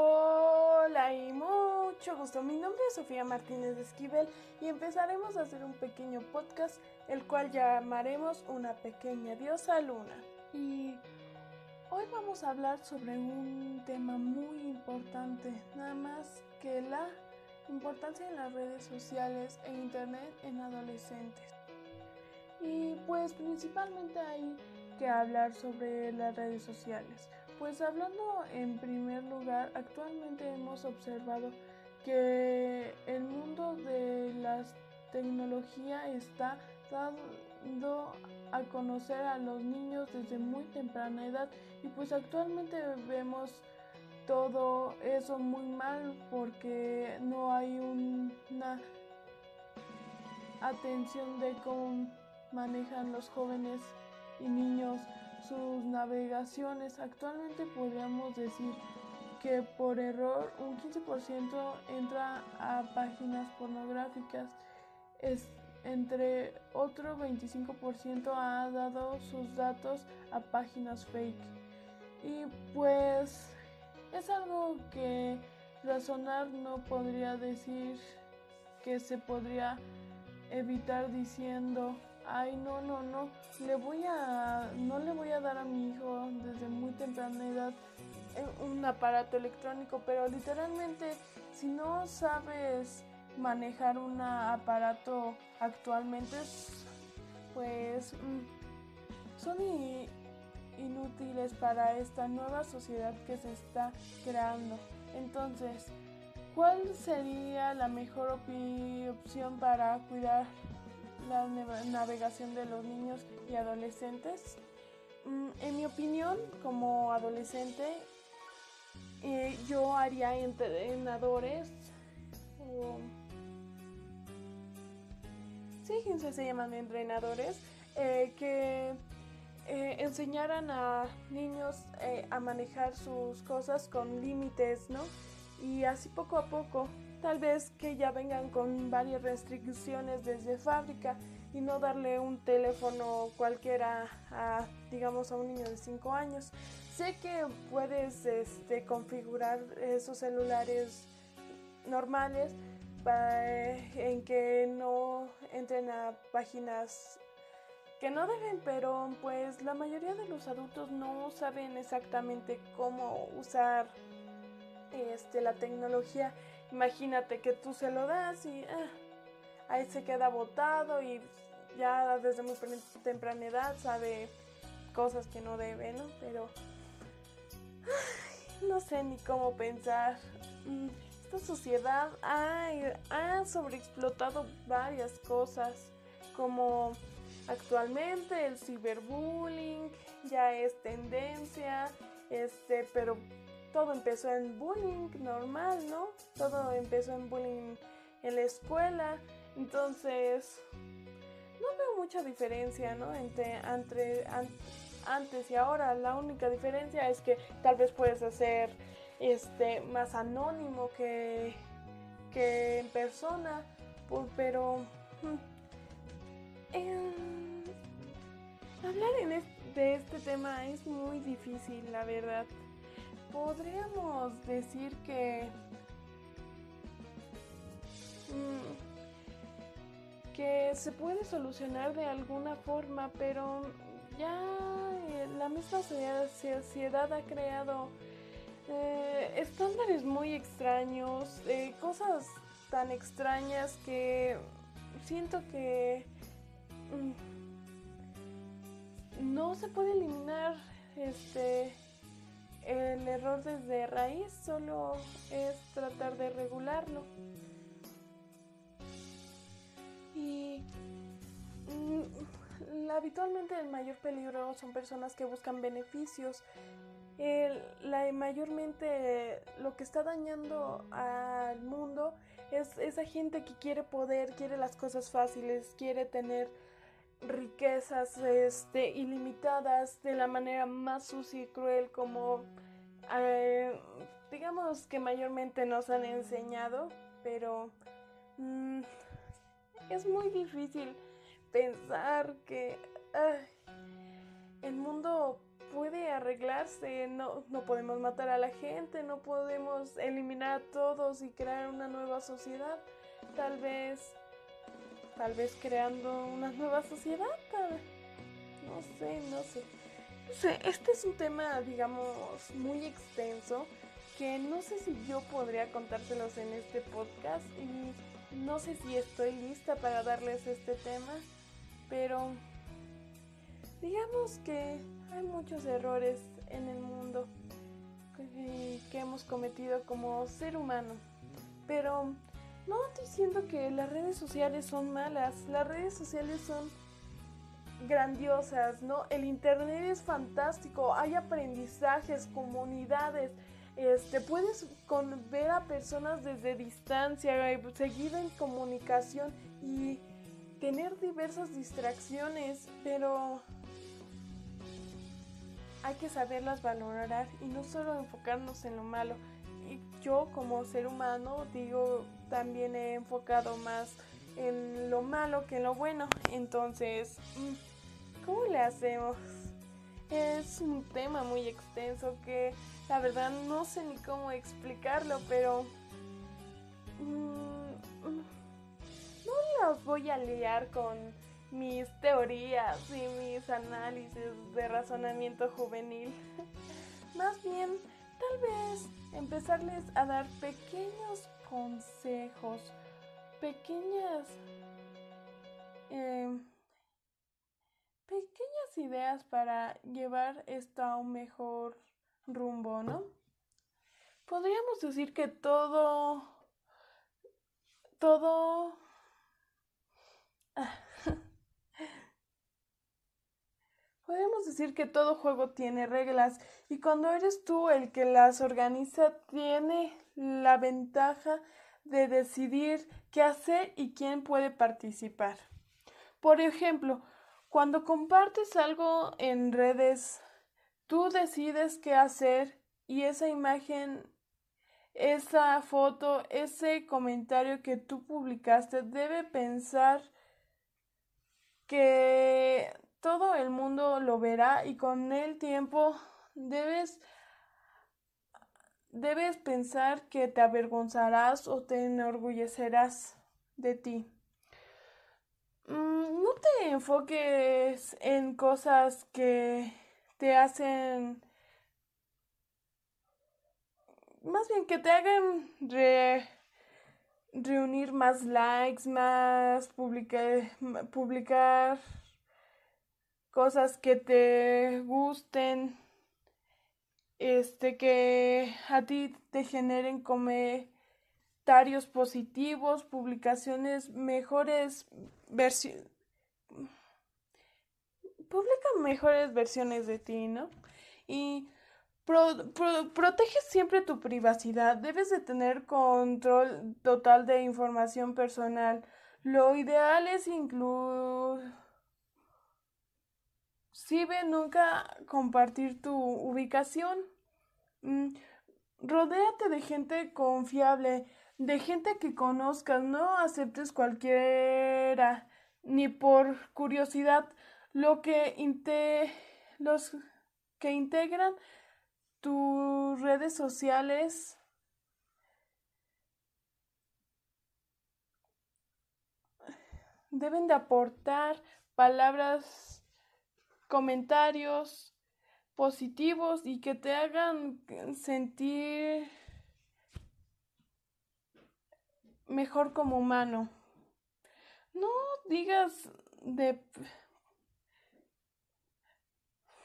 Hola y mucho gusto. Mi nombre es Sofía Martínez de Esquivel y empezaremos a hacer un pequeño podcast, el cual llamaremos Una pequeña diosa luna. Y hoy vamos a hablar sobre un tema muy importante, nada más que la importancia de las redes sociales e internet en adolescentes. Y pues principalmente hay que hablar sobre las redes sociales. Pues hablando en primer lugar, actualmente hemos observado que el mundo de la tecnología está dando a conocer a los niños desde muy temprana edad y pues actualmente vemos todo eso muy mal porque no hay una atención de cómo manejan los jóvenes y niños sus navegaciones. Actualmente podríamos decir que por error un 15% entra a páginas pornográficas. Es, entre otro 25% ha dado sus datos a páginas fake. Y pues es algo que razonar no podría decir que se podría evitar diciendo ay no no no. Le voy a no le voy a dar a mi hijo desde muy temprana edad eh, un aparato electrónico pero literalmente si no sabes manejar un aparato actualmente pues mm, son inútiles para esta nueva sociedad que se está creando. Entonces ¿Cuál sería la mejor opción para cuidar la navegación de los niños y adolescentes. Mm, en mi opinión, como adolescente, eh, yo haría entrenadores o... Sí, se llaman entrenadores, eh, que eh, enseñaran a niños a manejar sus cosas con límites, ¿no? Y así poco a poco Tal vez que ya vengan con varias restricciones desde fábrica y no darle un teléfono cualquiera a, digamos, a un niño de 5 años. Sé que puedes este, configurar esos celulares normales en que no entren a páginas que no deben, pero pues la mayoría de los adultos no saben exactamente cómo usar este, la tecnología Imagínate que tú se lo das y ah, ahí se queda botado y ya desde muy temprana edad sabe cosas que no debe, ¿no? Pero no sé ni cómo pensar. Mm, esta sociedad ha sobreexplotado varias cosas, como actualmente el ciberbullying ya es tendencia, este, pero todo empezó en bullying normal, ¿no? Todo empezó en bullying en la escuela. Entonces, no veo mucha diferencia, ¿no? Entre, entre antes y ahora. La única diferencia es que tal vez puedes hacer este más anónimo que, que en persona. pero hmm, hablar en de este tema es muy difícil, la verdad podríamos decir que mm, que se puede solucionar de alguna forma, pero ya eh, la misma sociedad ha creado eh, estándares muy extraños, eh, cosas tan extrañas que siento que mm, no se puede eliminar este el error desde raíz solo es tratar de regularlo. Y mm, habitualmente el mayor peligro son personas que buscan beneficios. la, mayormente lo que está dañando al mundo es esa gente que quiere poder, quiere las cosas fáciles, quiere tener riquezas este, ilimitadas de la manera más sucia y cruel como eh, digamos que mayormente nos han enseñado, pero mm, es muy difícil pensar que el mundo puede arreglarse, no, no podemos matar a la gente, no podemos eliminar a todos y crear una nueva sociedad. Tal vez, tal vez creando una nueva sociedad, no sé, no sé. No sé, este es un tema, digamos, muy extenso que no sé si yo podría contárselos en este podcast y no sé si estoy lista para darles este tema, pero digamos que hay muchos errores en el mundo que hemos cometido como ser humano, pero no estoy diciendo que las redes sociales son malas, las redes sociales son grandiosas, ¿no? El internet es fantástico, hay aprendizajes, comunidades, este, puedes ver a personas desde distancia, eh, seguir en comunicación y tener diversas distracciones, pero hay que saberlas valorar y no solo enfocarnos en lo malo. Yo como ser humano digo, también he enfocado más en lo malo que en lo bueno. Entonces, mm, ¿cómo le hacemos? Es un tema muy extenso que la verdad no sé ni cómo explicarlo, pero... Mm, mm, no los voy a liar con mis teorías y mis análisis de razonamiento juvenil. Más bien, tal vez empezarles a dar pequeños consejos, pequeñas... Eh, pequeñas ideas para llevar esto a un mejor rumbo, ¿no? Podríamos decir que todo... Todo... Podemos decir que todo juego tiene reglas y cuando eres tú el que las organiza tiene la ventaja de decidir qué hacer y quién puede participar. Por ejemplo, cuando compartes algo en redes, tú decides qué hacer y esa imagen, esa foto, ese comentario que tú publicaste debe pensar que todo el mundo lo verá y con el tiempo debes debes pensar que te avergonzarás o te enorgullecerás de ti. Mm, no te enfoques en cosas que te hacen más bien que te hagan reunir más likes, más publicar cosas que te gusten, este, que a ti te generen comentarios positivos, publicaciones mejores versiones. Publica mejores versiones de ti, ¿no? Y protege siempre tu privacidad. Debes de tener control total de información personal. Lo ideal es incluir ve nunca compartir tu ubicación. Mm, rodéate de gente confiable, de gente que conozcas, no aceptes cualquiera, ni por curiosidad, lo que los que integran tus redes sociales deben de aportar palabras comentarios positivos y que te hagan sentir mejor como humano. No digas de...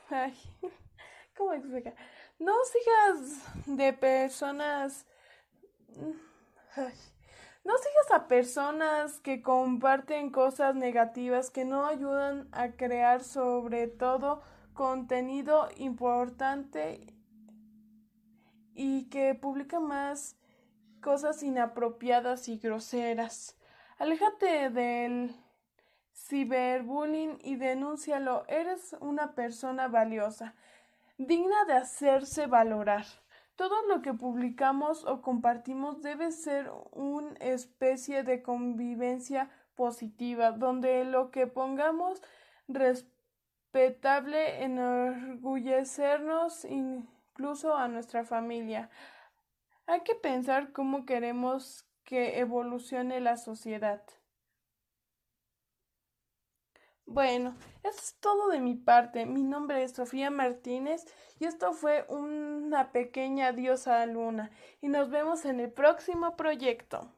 Ay, ¿cómo explicar? No sigas de personas... Ay. No sigas a personas que comparten cosas negativas que no ayudan a crear sobre todo contenido importante y que publican más cosas inapropiadas y groseras. Aléjate del ciberbullying y denúncialo. Eres una persona valiosa, digna de hacerse valorar. Todo lo que publicamos o compartimos debe ser una especie de convivencia positiva, donde lo que pongamos respetable enorgullecernos incluso a nuestra familia. Hay que pensar cómo queremos que evolucione la sociedad. Bueno, eso es todo de mi parte. Mi nombre es Sofía Martínez y esto fue una pequeña diosa luna y nos vemos en el próximo proyecto.